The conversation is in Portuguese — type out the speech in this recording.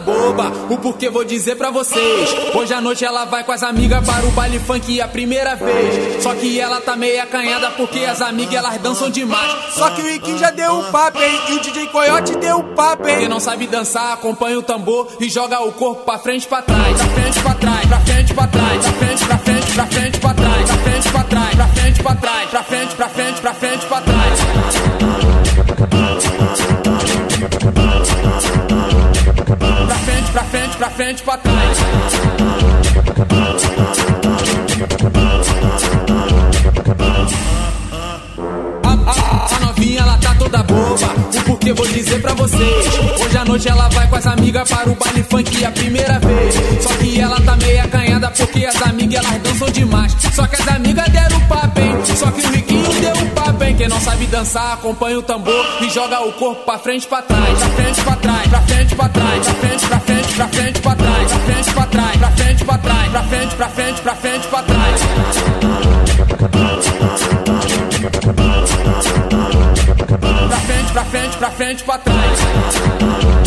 boba. O porquê vou dizer pra vocês. Hoje à noite ela vai com as amigas para o baile funk a primeira vez. Só que ela tá meio acanhada porque as amigas elas dançam demais. Só que o Riquinho já deu o papo, hein? E o DJ Coyote deu o papo, hein? Quem não sabe dançar, acompanha o tambor e joga o corpo pra frente pra trás. Pra frente pra trás, pra frente pra trás, pra frente, pra frente, pra frente pra trás, pra frente pra trás, pra frente pra trás, pra frente, pra frente, pra frente pra trás. Frente, pra frente, pra trás. A, novinha ela tá toda boba. O porquê vou dizer pra vocês. Hoje à noite ela vai com as amigas para o baile funk a primeira vez. Só que ela tá meio acanhada porque as amigas elas dançam demais. Só que as amigas deram o papo, hein? Só que o Riquinho deu o papo, hein? Quem não sabe dançar, acompanha o tambor e joga o corpo pra frente pra trás. Pra frente pra trás, pra frente pra frente, pra trás, pra frente pra trás, pra frente pra trás, pra frente, pra frente, pra frente pra trás. Pra frente, pra frente, pra frente, pra trás.